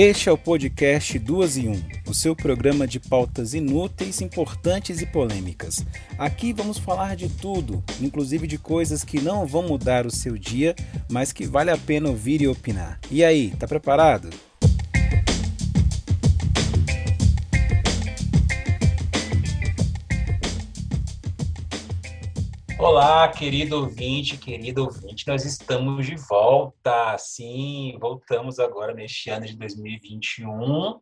Este é o podcast Duas em Um, o seu programa de pautas inúteis, importantes e polêmicas. Aqui vamos falar de tudo, inclusive de coisas que não vão mudar o seu dia, mas que vale a pena ouvir e opinar. E aí, tá preparado? Olá, querido ouvinte, querido ouvinte, nós estamos de volta. Sim, voltamos agora neste ano de 2021,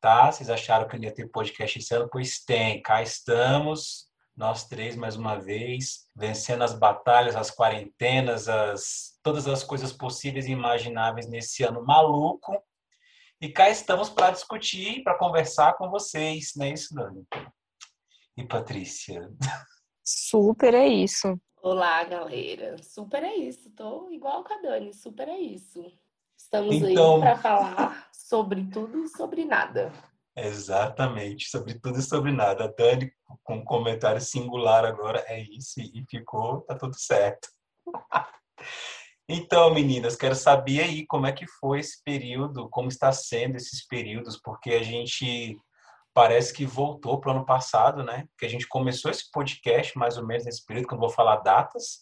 tá? Vocês acharam que não ia ter podcast esse ano? Pois tem, cá estamos, nós três mais uma vez, vencendo as batalhas, as quarentenas, as, todas as coisas possíveis e imagináveis nesse ano maluco. E cá estamos para discutir, para conversar com vocês, não é isso, Dani? E Patrícia? Super é isso. Olá, galera. Super é isso. Tô igual com a Dani. Super é isso. Estamos então... aí para falar sobre tudo e sobre nada. Exatamente, sobre tudo e sobre nada. A Dani, com um comentário singular agora, é isso e ficou, tá tudo certo. Então, meninas, quero saber aí como é que foi esse período, como está sendo esses períodos, porque a gente parece que voltou para o ano passado, né? Que a gente começou esse podcast mais ou menos nesse período, que eu vou falar datas,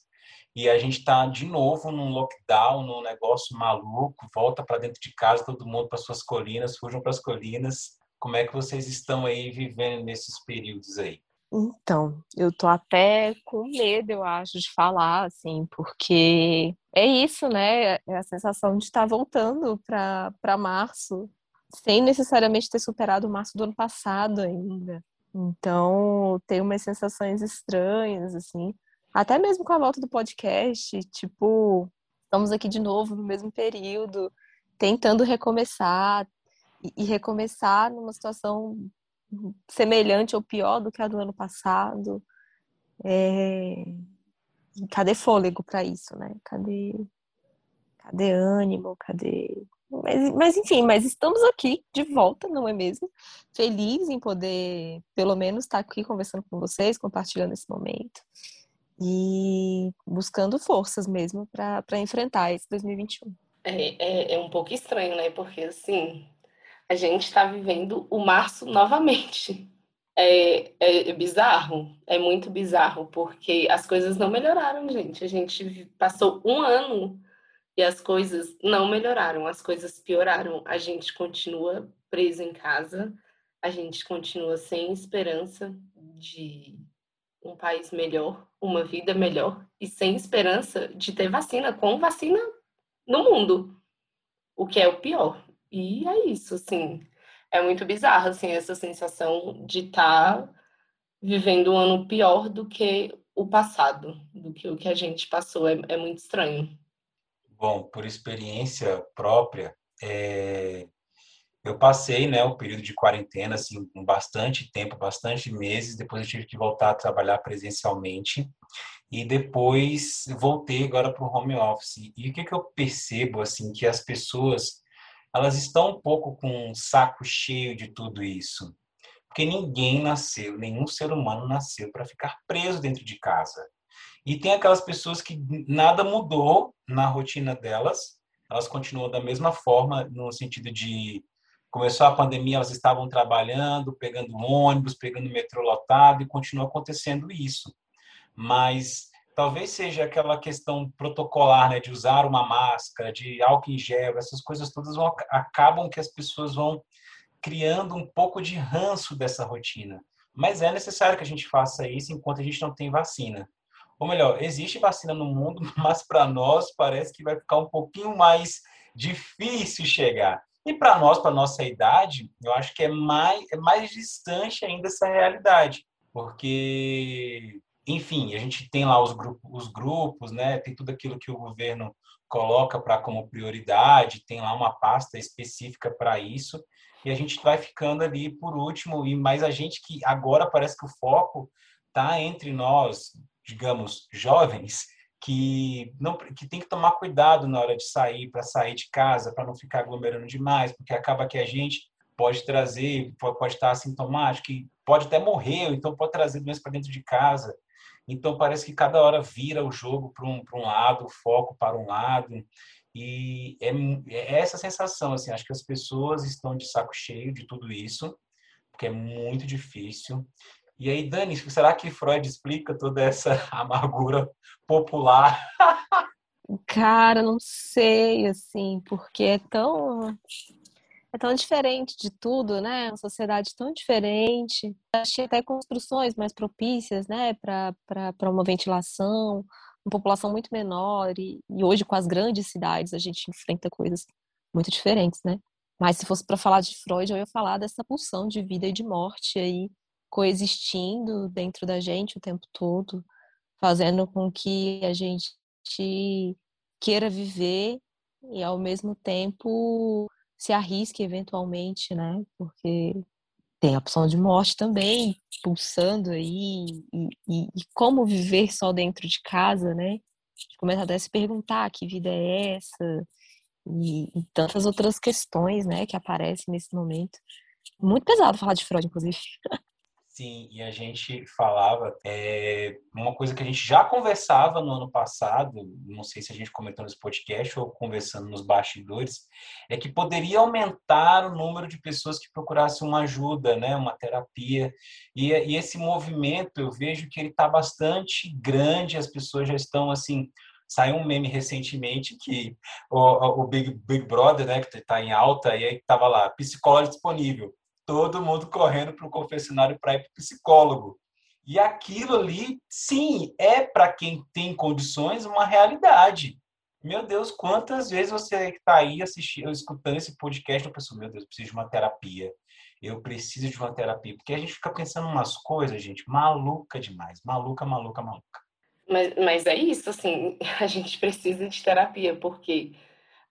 e a gente está de novo num lockdown, num negócio maluco, volta para dentro de casa, todo mundo para suas colinas, fujam para as colinas. Como é que vocês estão aí vivendo nesses períodos aí? Então, eu tô até com medo, eu acho, de falar, assim, porque é isso, né? É a sensação de estar voltando para março, sem necessariamente ter superado o março do ano passado ainda. Então, tem umas sensações estranhas, assim. Até mesmo com a volta do podcast, tipo, estamos aqui de novo no mesmo período, tentando recomeçar e recomeçar numa situação semelhante ou pior do que a do ano passado. É... Cadê fôlego para isso, né? Cadê, cadê ânimo? Cadê mas, mas enfim, mas estamos aqui de volta, não é mesmo? Feliz em poder, pelo menos, estar aqui conversando com vocês, compartilhando esse momento e buscando forças mesmo para enfrentar esse 2021. É, é, é um pouco estranho, né? Porque assim, a gente está vivendo o março novamente. É, é, é, bizarro, é muito bizarro, porque as coisas não melhoraram, gente. A gente passou um ano e as coisas não melhoraram, as coisas pioraram. A gente continua preso em casa, a gente continua sem esperança de um país melhor, uma vida melhor e sem esperança de ter vacina, com vacina no mundo, o que é o pior. E é isso, assim, é muito bizarro, assim, essa sensação de estar tá vivendo um ano pior do que o passado, do que o que a gente passou, é, é muito estranho. Bom, por experiência própria, é, eu passei né, o período de quarentena assim, com bastante tempo, bastante meses. Depois eu tive que voltar a trabalhar presencialmente. E depois voltei agora para o home office. E o que, que eu percebo? assim Que as pessoas elas estão um pouco com um saco cheio de tudo isso. Porque ninguém nasceu, nenhum ser humano nasceu para ficar preso dentro de casa. E tem aquelas pessoas que nada mudou na rotina delas, elas continuam da mesma forma, no sentido de começou a pandemia, elas estavam trabalhando, pegando ônibus, pegando metrô lotado, e continua acontecendo isso. Mas talvez seja aquela questão protocolar, né, de usar uma máscara, de álcool em gel, essas coisas todas vão, acabam que as pessoas vão criando um pouco de ranço dessa rotina. Mas é necessário que a gente faça isso enquanto a gente não tem vacina ou melhor, existe vacina no mundo, mas para nós parece que vai ficar um pouquinho mais difícil chegar. E para nós, para nossa idade, eu acho que é mais, é mais distante ainda essa realidade, porque, enfim, a gente tem lá os grupos, os grupos, né? Tem tudo aquilo que o governo coloca para como prioridade, tem lá uma pasta específica para isso, e a gente vai ficando ali por último, e mais a gente que agora parece que o foco está entre nós, digamos, jovens que não que tem que tomar cuidado na hora de sair, para sair de casa, para não ficar aglomerando demais, porque acaba que a gente pode trazer, pode estar assintomático, pode até morrer, então pode trazer doença para dentro de casa. Então parece que cada hora vira o jogo para um, um lado, o foco para um lado. E é, é essa sensação, assim, acho que as pessoas estão de saco cheio de tudo isso, porque é muito difícil. E aí, Dani, será que Freud explica toda essa amargura popular? Cara, não sei, assim, porque é tão é tão diferente de tudo, né? Uma sociedade tão diferente. Achei até construções mais propícias, né, para uma ventilação, uma população muito menor. E, e hoje, com as grandes cidades, a gente enfrenta coisas muito diferentes, né? Mas se fosse para falar de Freud, eu ia falar dessa pulsão de vida e de morte aí coexistindo dentro da gente o tempo todo, fazendo com que a gente queira viver e ao mesmo tempo se arrisque eventualmente, né? Porque tem a opção de morte também pulsando aí e, e, e como viver só dentro de casa, né? Começa até a se perguntar que vida é essa e, e tantas outras questões, né, que aparecem nesse momento. Muito pesado falar de Freud, inclusive. Sim, e a gente falava, é, uma coisa que a gente já conversava no ano passado, não sei se a gente comentou nesse podcast ou conversando nos bastidores, é que poderia aumentar o número de pessoas que procurassem uma ajuda, né, uma terapia. E, e esse movimento, eu vejo que ele está bastante grande, as pessoas já estão assim. Saiu um meme recentemente que o, o Big, Big Brother, né, que está em alta, e aí estava lá, psicólogo disponível todo mundo correndo para o confessionário para ir para o psicólogo. E aquilo ali, sim, é para quem tem condições uma realidade. Meu Deus, quantas vezes você está aí assistindo, escutando esse podcast e pensou, meu Deus, eu preciso de uma terapia. Eu preciso de uma terapia. Porque a gente fica pensando umas coisas, gente, maluca demais. Maluca, maluca, maluca. Mas, mas é isso, assim, a gente precisa de terapia, porque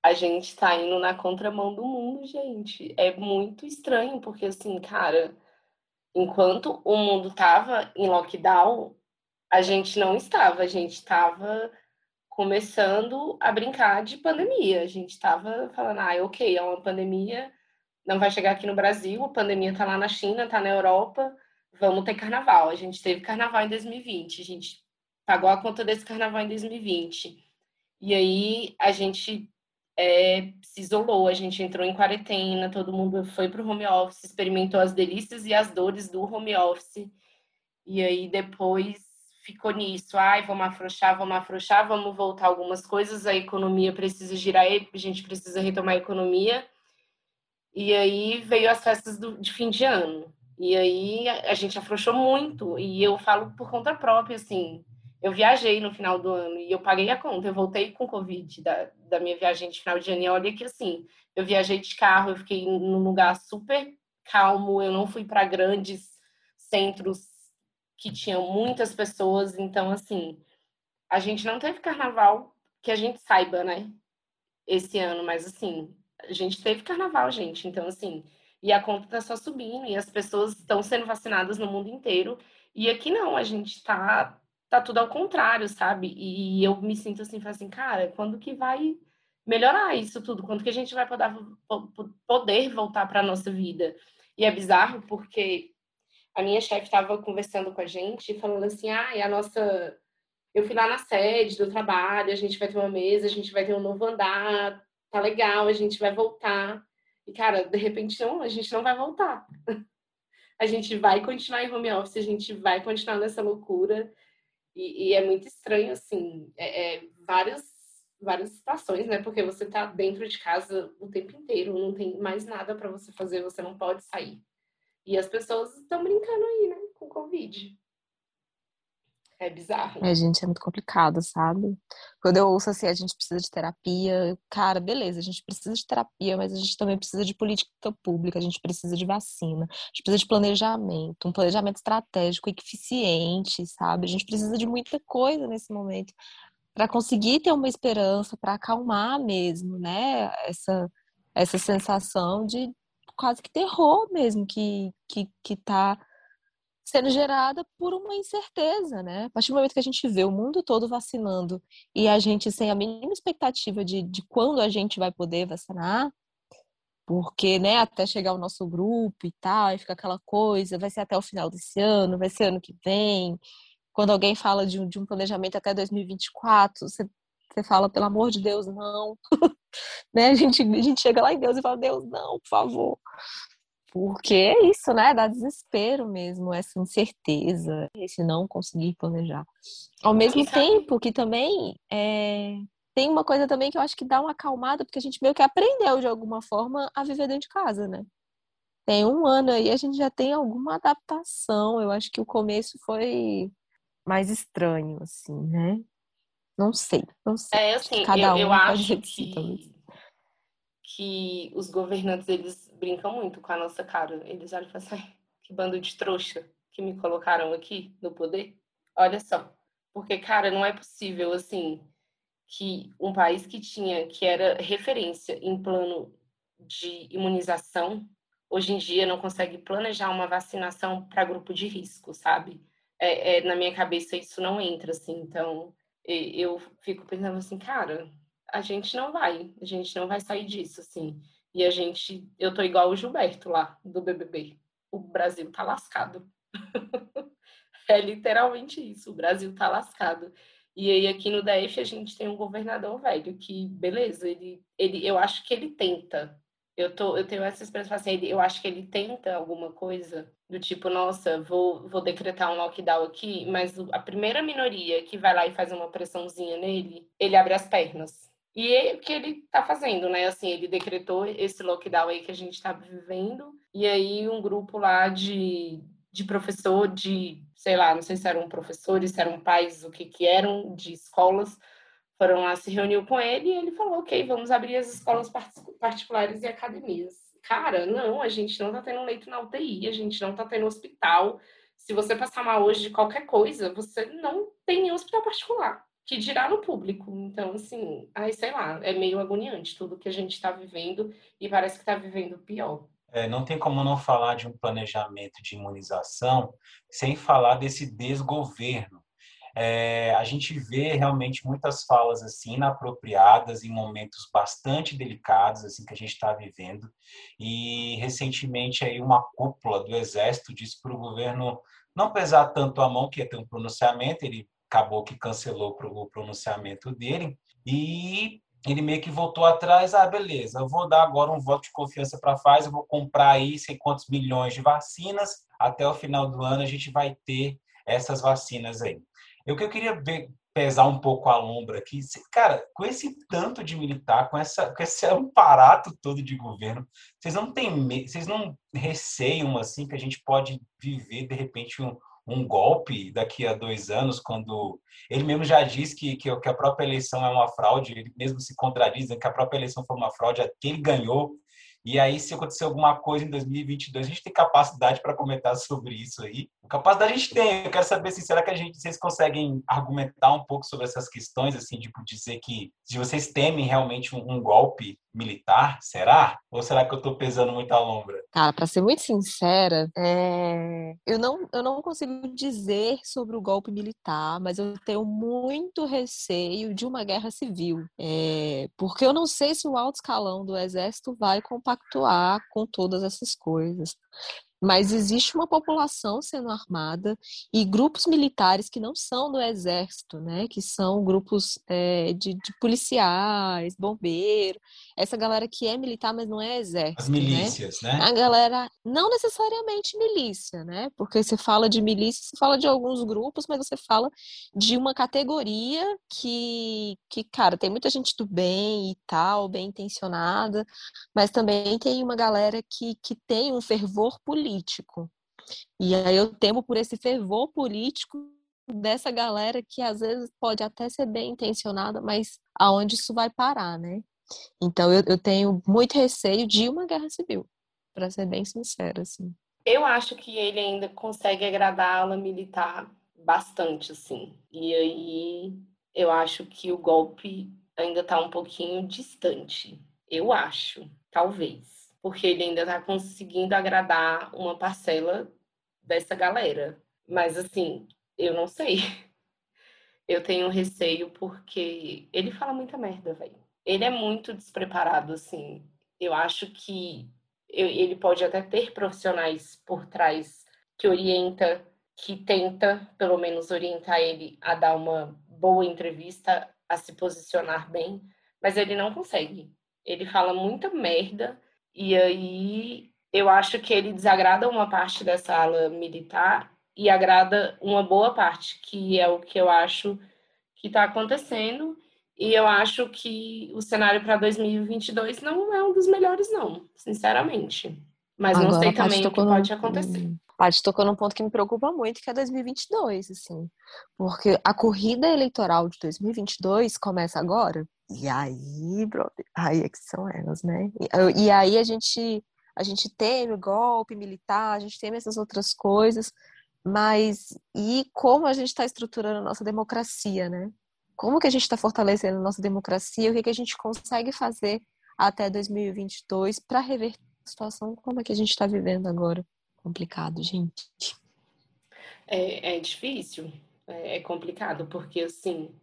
a gente tá indo na contramão do mundo, gente. É muito estranho, porque assim, cara, enquanto o mundo tava em lockdown, a gente não estava, a gente estava começando a brincar de pandemia. A gente estava falando, ah, ok, é uma pandemia, não vai chegar aqui no Brasil, a pandemia tá lá na China, tá na Europa, vamos ter carnaval. A gente teve carnaval em 2020, a gente pagou a conta desse carnaval em 2020. E aí a gente é, se isolou, a gente entrou em quarentena, todo mundo foi para o home office, experimentou as delícias e as dores do home office. E aí depois ficou nisso, ai, vamos afrouxar, vamos afrouxar, vamos voltar algumas coisas, a economia precisa girar, a gente precisa retomar a economia. E aí veio as festas do, de fim de ano. E aí a gente afrouxou muito, e eu falo por conta própria, assim, eu viajei no final do ano e eu paguei a conta. Eu voltei com Covid da, da minha viagem de final de ano. E olha que assim, eu viajei de carro, eu fiquei num lugar super calmo, eu não fui para grandes centros que tinham muitas pessoas. Então, assim, a gente não teve carnaval que a gente saiba, né? Esse ano, mas assim, a gente teve carnaval, gente. Então, assim, e a conta tá só subindo e as pessoas estão sendo vacinadas no mundo inteiro. E aqui não, a gente tá tá tudo ao contrário, sabe? E eu me sinto assim, assim, cara, quando que vai melhorar isso tudo? Quando que a gente vai poder, voltar para nossa vida? E é bizarro porque a minha chefe estava conversando com a gente, falando assim, ah, e a nossa... Eu fui lá na sede do trabalho, a gente vai ter uma mesa, a gente vai ter um novo andar, tá legal, a gente vai voltar. E, cara, de repente, não, a gente não vai voltar. a gente vai continuar em home office, a gente vai continuar nessa loucura. E, e é muito estranho, assim, é, é, várias, várias situações, né? Porque você tá dentro de casa o tempo inteiro, não tem mais nada para você fazer, você não pode sair. E as pessoas estão brincando aí, né, com Covid. É bizarro. É, gente, é muito complicado, sabe? Quando eu ouço assim, a gente precisa de terapia, cara, beleza, a gente precisa de terapia, mas a gente também precisa de política pública, a gente precisa de vacina, a gente precisa de planejamento, um planejamento estratégico eficiente, sabe? A gente precisa de muita coisa nesse momento para conseguir ter uma esperança, para acalmar mesmo, né? Essa, essa sensação de quase que terror mesmo que, que, que tá sendo gerada por uma incerteza, né? A partir do momento que a gente vê o mundo todo vacinando e a gente sem a mínima expectativa de, de quando a gente vai poder vacinar, porque, né, até chegar o nosso grupo e tal, e fica aquela coisa, vai ser até o final desse ano, vai ser ano que vem. Quando alguém fala de um, de um planejamento até 2024, você você fala, pelo amor de Deus, não. né? A gente, a gente chega lá em Deus e fala, Deus, não, por favor. Porque é isso, né? Dá desespero mesmo, essa incerteza, esse não conseguir planejar. Ao mesmo tempo que também é, tem uma coisa também que eu acho que dá uma acalmada, porque a gente meio que aprendeu de alguma forma a viver dentro de casa, né? Tem um ano aí, a gente já tem alguma adaptação. Eu acho que o começo foi mais estranho, assim, né? Não sei, não sei. É assim, Cada eu, um eu acho que, que os governantes, eles brincam muito com a nossa cara. Eles olham e falam assim, que bando de trouxa que me colocaram aqui no poder. Olha só. Porque, cara, não é possível, assim, que um país que tinha, que era referência em plano de imunização, hoje em dia não consegue planejar uma vacinação para grupo de risco, sabe? É, é, na minha cabeça isso não entra, assim. Então, eu fico pensando assim, cara, a gente não vai, a gente não vai sair disso, assim. E a gente, eu tô igual o Gilberto lá, do BBB. O Brasil tá lascado. é literalmente isso, o Brasil tá lascado. E aí aqui no DF a gente tem um governador velho que, beleza, ele, ele eu acho que ele tenta. Eu, tô, eu tenho essa expressão assim, ele, eu acho que ele tenta alguma coisa do tipo, nossa, vou, vou decretar um lockdown aqui, mas a primeira minoria que vai lá e faz uma pressãozinha nele, ele abre as pernas. E é o que ele está fazendo, né? Assim, ele decretou esse lockdown aí que a gente está vivendo, e aí um grupo lá de, de professor, de, sei lá, não sei se eram professores, se eram pais, o que que eram, de escolas, foram lá, se reuniu com ele e ele falou, ok, vamos abrir as escolas particulares e academias cara, não, a gente não tá tendo leito na UTI, a gente não tá tendo hospital. Se você passar mal hoje de qualquer coisa, você não tem hospital particular, que dirá no público. Então, assim, ai, sei lá, é meio agoniante tudo que a gente está vivendo e parece que está vivendo pior. É, não tem como não falar de um planejamento de imunização sem falar desse desgoverno é, a gente vê realmente muitas falas assim inapropriadas em momentos bastante delicados assim que a gente está vivendo e recentemente aí uma cúpula do exército disse para o governo não pesar tanto a mão que ia ter um pronunciamento ele acabou que cancelou o pronunciamento dele e ele meio que voltou atrás, ah, beleza, eu vou dar agora um voto de confiança para a Pfizer, eu vou comprar aí sei quantos milhões de vacinas, até o final do ano a gente vai ter essas vacinas aí. O que eu queria ver, pesar um pouco a lombra aqui, cara, com esse tanto de militar, com, essa, com esse aparato todo de governo, vocês não têm, vocês não receiam assim que a gente pode viver de repente um, um golpe daqui a dois anos, quando ele mesmo já diz que, que, a própria eleição é uma fraude, ele mesmo se contradiz, que a própria eleição foi uma fraude, que ele ganhou, e aí, se acontecer alguma coisa em 2022, a gente tem capacidade para comentar sobre isso aí. Capacidade a gente tem. Eu quero saber assim, será que a gente, vocês conseguem argumentar um pouco sobre essas questões, assim, tipo, dizer que se vocês temem realmente um, um golpe militar, será? Ou será que eu estou pesando muito a lombra? Cara, para ser muito sincera, é... eu, não, eu não consigo dizer sobre o golpe militar, mas eu tenho muito receio de uma guerra civil. É... Porque eu não sei se o alto escalão do exército vai compactuar com todas essas coisas mas existe uma população sendo armada e grupos militares que não são do exército, né, que são grupos é, de, de, policiais, bombeiros, essa galera que é militar, mas não é exército. As né? milícias, né? né? A galera, não necessariamente milícia, né? Porque você fala de milícia, você fala de alguns grupos, mas você fala de uma categoria que, que cara, tem muita gente do bem e tal, bem intencionada, mas também tem uma galera que, que tem um fervor político político. E aí eu temo por esse fervor político dessa galera que às vezes pode até ser bem intencionada, mas aonde isso vai parar, né? Então eu, eu tenho muito receio de uma guerra civil, para ser bem sincera, assim. Eu acho que ele ainda consegue agradar a ala militar bastante, assim. E aí eu acho que o golpe ainda está um pouquinho distante. Eu acho, talvez porque ele ainda está conseguindo agradar uma parcela dessa galera. Mas assim, eu não sei. Eu tenho receio porque ele fala muita merda, velho. Ele é muito despreparado, assim. Eu acho que ele pode até ter profissionais por trás que orienta, que tenta, pelo menos, orientar ele a dar uma boa entrevista, a se posicionar bem, mas ele não consegue. Ele fala muita merda e aí eu acho que ele desagrada uma parte dessa ala militar e agrada uma boa parte, que é o que eu acho que está acontecendo. E eu acho que o cenário para 2022 não é um dos melhores, não, sinceramente. Mas Agora, não sei também o que pode acontecer. Paty tocou num ponto que me preocupa muito, que é 2022, assim. Porque a corrida eleitoral de 2022 começa agora. E aí, brother, aí é que são elas, né? E, aí a gente, a gente teme o golpe militar, a gente teme essas outras coisas, mas e como a gente está estruturando a nossa democracia, né? Como que a gente está fortalecendo a nossa democracia? O que, que a gente consegue fazer até 2022 para reverter a situação como é que a gente está vivendo agora? Complicado, gente. É, é difícil, é, é complicado, porque assim,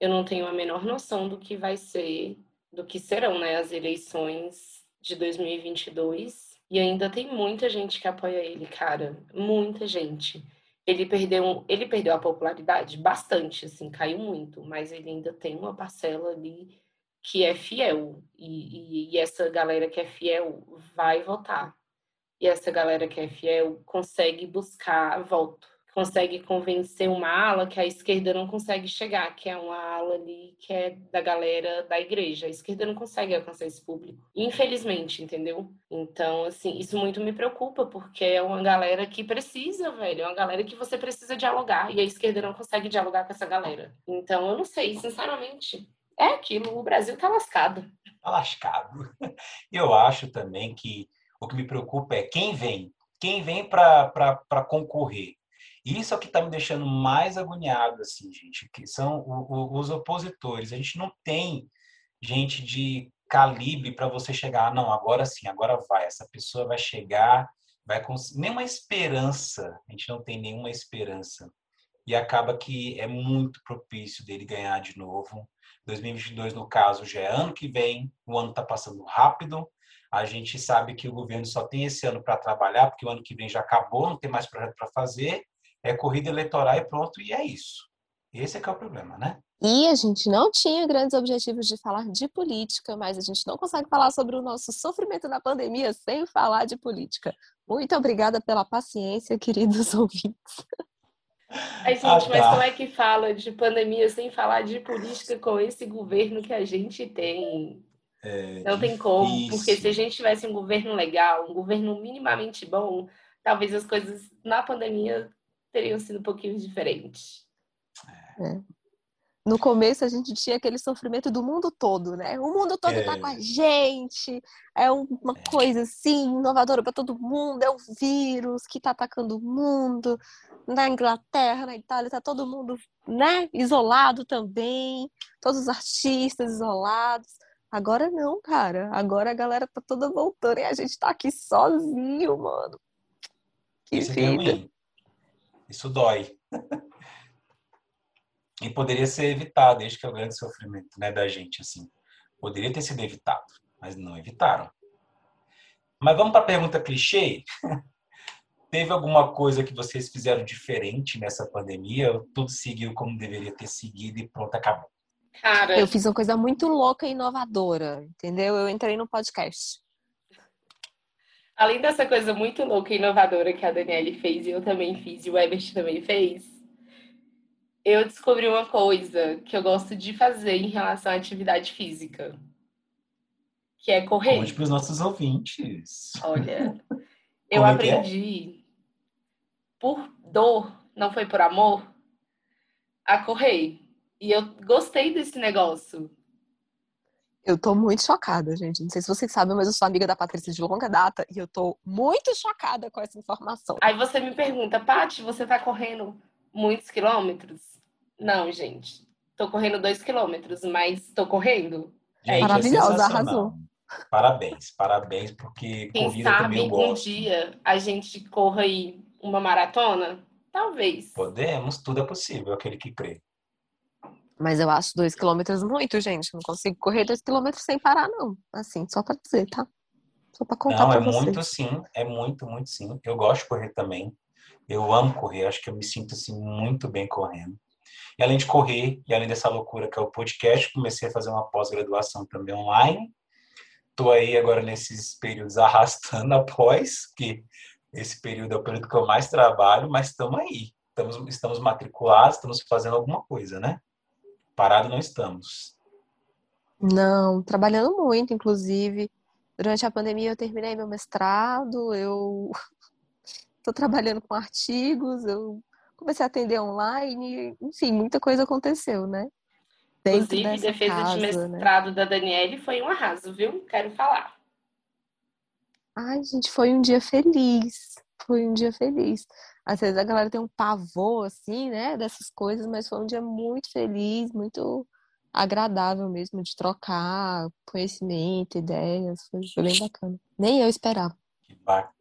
eu não tenho a menor noção do que vai ser, do que serão, né, as eleições de 2022. E ainda tem muita gente que apoia ele, cara, muita gente. Ele perdeu, ele perdeu a popularidade bastante, assim, caiu muito, mas ele ainda tem uma parcela ali que é fiel. E, e, e essa galera que é fiel vai votar e essa galera que é fiel consegue buscar voto, consegue convencer uma ala que a esquerda não consegue chegar, que é uma ala ali que é da galera da igreja. A esquerda não consegue alcançar esse público, infelizmente, entendeu? Então, assim, isso muito me preocupa, porque é uma galera que precisa, velho, é uma galera que você precisa dialogar, e a esquerda não consegue dialogar com essa galera. Então, eu não sei, sinceramente. É aquilo, o Brasil tá lascado. Tá lascado. Eu acho também que o que me preocupa é quem vem. Quem vem para concorrer. Isso é o que está me deixando mais agoniado, assim, gente, que são o, o, os opositores. A gente não tem gente de calibre para você chegar, ah, não, agora sim, agora vai, essa pessoa vai chegar, vai conseguir. Nenhuma esperança, a gente não tem nenhuma esperança. E acaba que é muito propício dele ganhar de novo. 2022, no caso, já é ano que vem, o ano está passando rápido, a gente sabe que o governo só tem esse ano para trabalhar, porque o ano que vem já acabou, não tem mais projeto para fazer, é corrida eleitoral e pronto, e é isso. Esse é que é o problema, né? E a gente não tinha grandes objetivos de falar de política, mas a gente não consegue falar sobre o nosso sofrimento na pandemia sem falar de política. Muito obrigada pela paciência, queridos ouvintes. Ai, gente, ah, tá. mas como é que fala de pandemia sem falar de política com esse governo que a gente tem? É não tem como, porque se a gente tivesse um governo legal, um governo minimamente bom, talvez as coisas na pandemia teriam sido um pouquinho diferentes. É. No começo a gente tinha aquele sofrimento do mundo todo, né? O mundo todo é. tá com a gente, é uma é. coisa assim, inovadora para todo mundo, é o vírus que tá atacando o mundo. Na Inglaterra, na Itália, tá todo mundo, né, isolado também, todos os artistas isolados. Agora não, cara. Agora a galera tá toda voltando e a gente tá aqui sozinho, mano. Que Isso vida. É. Isso dói. e poderia ser evitado, desde que é o grande sofrimento né, da gente, assim. Poderia ter sido evitado, mas não evitaram. Mas vamos para a pergunta clichê? Teve alguma coisa que vocês fizeram diferente nessa pandemia? Ou tudo seguiu como deveria ter seguido e pronto, acabou? Cara. Eu fiz uma coisa muito louca e inovadora, entendeu? Eu entrei no podcast. Além dessa coisa muito louca e inovadora que a Daniele fez e eu também fiz e o Ebert também fez, eu descobri uma coisa que eu gosto de fazer em relação à atividade física, que é correr. Conte para os nossos ouvintes. Olha, eu é, é? aprendi é? por dor, não foi por amor, a correr. E eu gostei desse negócio. Eu tô muito chocada, gente. Não sei se vocês sabem, mas eu sou amiga da Patrícia de longa data e eu tô muito chocada com essa informação. Aí você me pergunta, Paty, você tá correndo muitos quilômetros? Não, gente. Tô correndo dois quilômetros, mas tô correndo. Gente, é Maravilhosa, é arrasou. Parabéns, parabéns, porque Quem corrida sabe, também eu gosto. um dia a gente corra aí uma maratona? Talvez. Podemos, tudo é possível, aquele que crê. Mas eu acho dois quilômetros muito, gente. Não consigo correr dois quilômetros sem parar, não. Assim, só para dizer, tá? Só para contar Não, é vocês. muito sim. É muito, muito sim. Eu gosto de correr também. Eu amo correr. Acho que eu me sinto assim muito bem correndo. E além de correr, e além dessa loucura que é o podcast, comecei a fazer uma pós-graduação também online. Estou aí agora nesses períodos arrastando após, que esse período é o período que eu mais trabalho, mas estamos aí. Estamos, estamos matriculados, estamos fazendo alguma coisa, né? Parado não estamos. Não, trabalhando muito, inclusive. Durante a pandemia eu terminei meu mestrado, eu estou trabalhando com artigos, eu comecei a atender online, enfim, muita coisa aconteceu, né? Dentro Inclusive, defesa casa, de né? mestrado né? da Daniele foi um arraso, viu? Quero falar. Ai, gente, foi um dia feliz. Foi um dia feliz. Às vezes a galera tem um pavor, assim, né, dessas coisas, mas foi um dia muito feliz, muito agradável mesmo de trocar conhecimento, ideias. Foi, bem bacana. Nem eu esperava. Que bacana.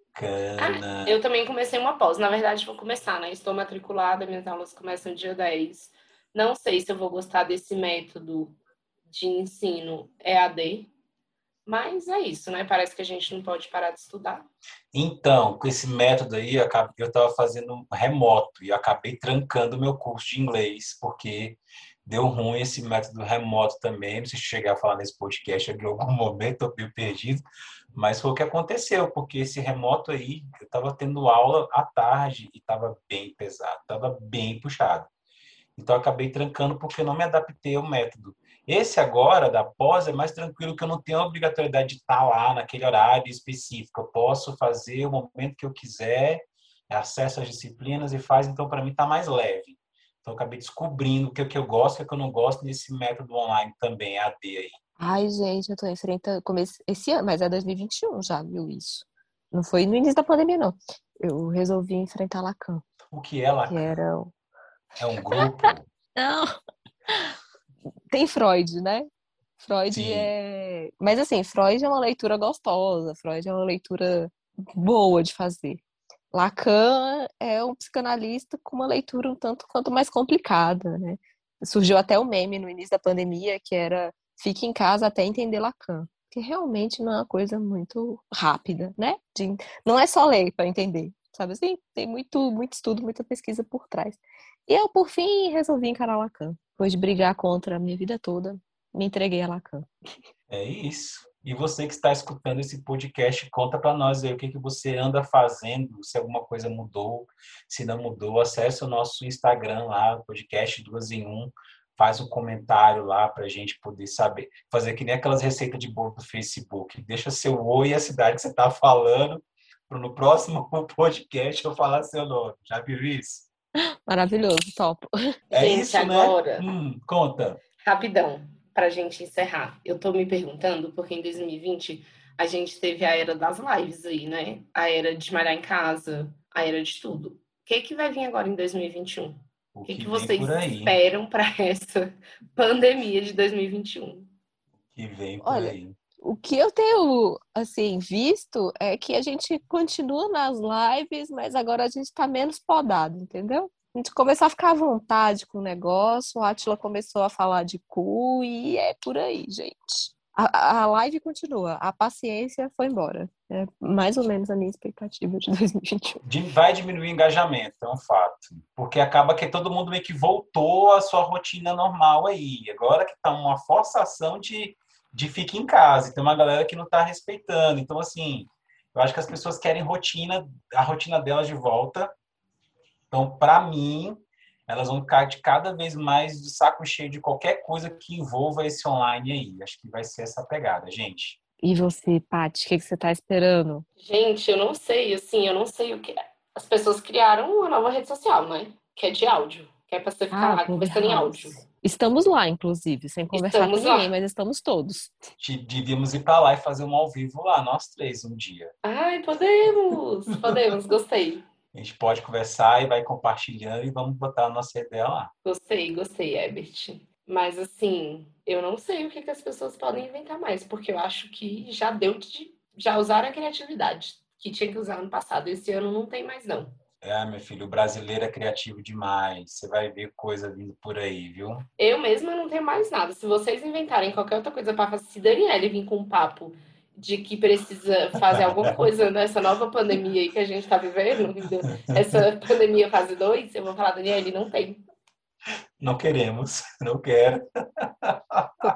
Ah, eu também comecei uma pós. Na verdade, vou começar, né? Estou matriculada, minhas aulas começam dia 10. Não sei se eu vou gostar desse método de ensino EAD, mas é isso, né? Parece que a gente não pode parar de estudar. Então, com esse método aí, eu estava fazendo remoto e acabei trancando o meu curso de inglês, porque deu ruim esse método remoto também. Não sei se chegar a falar nesse podcast em algum momento, estou meio perdido, mas foi o que aconteceu, porque esse remoto aí, eu estava tendo aula à tarde e estava bem pesado, estava bem puxado. Então, acabei trancando porque não me adaptei ao método. Esse agora, da pós, é mais tranquilo, que eu não tenho a obrigatoriedade de estar lá naquele horário específico. Eu posso fazer o momento que eu quiser, acesso às disciplinas e faz, então, para mim, está mais leve. Então, acabei descobrindo o que, que eu gosto e o que eu não gosto nesse método online também, AD aí. Ai, gente, eu tô enfrentando comece... esse ano, mas é 2021 já, viu isso? Não foi no início da pandemia, não. Eu resolvi enfrentar Lacan. O que é Lacan? Que era... É um grupo? não! Tem Freud, né? Freud Sim. é... Mas assim, Freud é uma leitura gostosa, Freud é uma leitura boa de fazer. Lacan é um psicanalista com uma leitura um tanto quanto mais complicada, né? Surgiu até o meme no início da pandemia que era fique em casa até entender Lacan, que realmente não é uma coisa muito rápida, né? De, não é só ler para entender, sabe assim? Tem muito, muito estudo, muita pesquisa por trás. E eu, por fim, resolvi encarar Lacan. Depois de brigar contra a minha vida toda, me entreguei a Lacan. É isso. E você que está escutando esse podcast, conta para nós aí o que, que você anda fazendo, se alguma coisa mudou, se não mudou, acesse o nosso Instagram lá, podcast duas em um, faz um comentário lá para a gente poder saber, fazer que nem aquelas receitas de bolo do Facebook, deixa seu oi e a cidade que você está falando, no próximo podcast eu falar seu nome. Já viu isso? Maravilhoso, top. É gente, isso, né? agora, né? Hum, conta. Rapidão para a gente encerrar, eu estou me perguntando, porque em 2020 a gente teve a era das lives aí, né? A era de malhar em casa, a era de tudo. O que, que vai vir agora em 2021? O que, que, que vocês esperam para essa pandemia de 2021? O que vem por Olha, aí? O que eu tenho assim visto é que a gente continua nas lives, mas agora a gente está menos podado, entendeu? a gente começou a ficar à vontade com o negócio, a Atila começou a falar de cu e é por aí, gente. A, a live continua, a paciência foi embora. É mais ou menos a minha expectativa de 2021. Vai diminuir o engajamento, é um fato. Porque acaba que todo mundo meio que voltou à sua rotina normal aí. Agora que tá uma forçação de, de ficar em casa. E tem uma galera que não tá respeitando. Então, assim, eu acho que as pessoas querem rotina, a rotina delas de volta então, para mim, elas vão ficar de cada vez mais de saco cheio de qualquer coisa que envolva esse online aí. Acho que vai ser essa pegada, gente. E você, Paty, o que, que você está esperando? Gente, eu não sei, assim, eu não sei o que. As pessoas criaram uma nova rede social, né? Que é de áudio. Que é para você ficar ah, lá conversando em áudio. Estamos lá, inclusive, sem conversar estamos com ninguém, lá. mas estamos todos. Devíamos ir para lá e fazer um ao vivo lá, nós três, um dia. Ai, podemos! Podemos, gostei. A gente pode conversar e vai compartilhando e vamos botar a nossa ideia lá. Gostei, gostei, Ebert. Mas assim, eu não sei o que, que as pessoas podem inventar mais, porque eu acho que já deu de. Já usaram a criatividade que tinha que usar no passado. Esse ano não tem mais, não. É, meu filho, o brasileiro é criativo demais. Você vai ver coisa vindo por aí, viu? Eu mesma não tenho mais nada. Se vocês inventarem qualquer outra coisa para fazer, se Daniele vir com um papo de que precisa fazer alguma coisa nessa nova pandemia aí que a gente está vivendo, essa pandemia fase 2, eu vou falar, Daniele, não tem. Não queremos, não quero.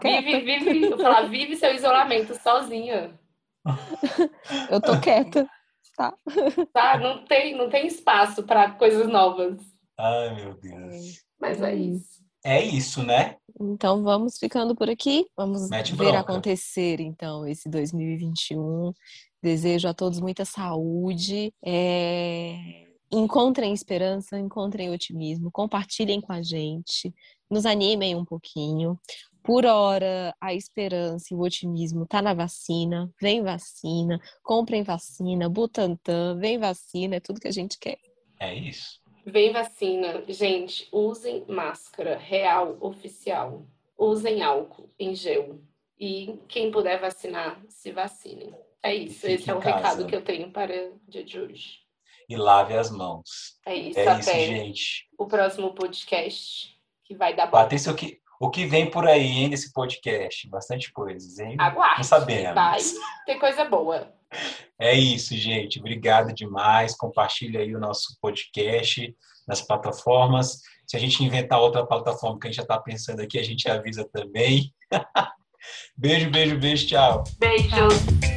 Vive, vive, eu falar, vive seu isolamento sozinha. Eu tô quieta, tá? Tá, não tem, não tem espaço para coisas novas. Ai, meu Deus. Mas é isso. É isso, né? Então vamos ficando por aqui. Vamos Mete ver bronca. acontecer então esse 2021. Desejo a todos muita saúde. É, Encontrem esperança, encontrem otimismo, compartilhem com a gente, nos animem um pouquinho. Por hora, a esperança e o otimismo tá na vacina. Vem vacina, comprem vacina, Butantan, vem vacina, é tudo que a gente quer. É isso. Vem vacina. Gente, usem máscara real, oficial. Usem álcool em gel. E quem puder vacinar, se vacinem. É isso. Esse é o casa. recado que eu tenho para o dia de hoje. E lave as mãos. É isso. É isso, Até gente. o próximo podcast que vai dar bom. Patrícia, o que, o que vem por aí, hein, nesse podcast? Bastante coisas, hein? Aguarde. Não sabemos. Vai ter coisa boa. É isso, gente. Obrigado demais. Compartilha aí o nosso podcast nas plataformas. Se a gente inventar outra plataforma que a gente já está pensando aqui, a gente avisa também. beijo, beijo, beijo. Tchau. Beijos.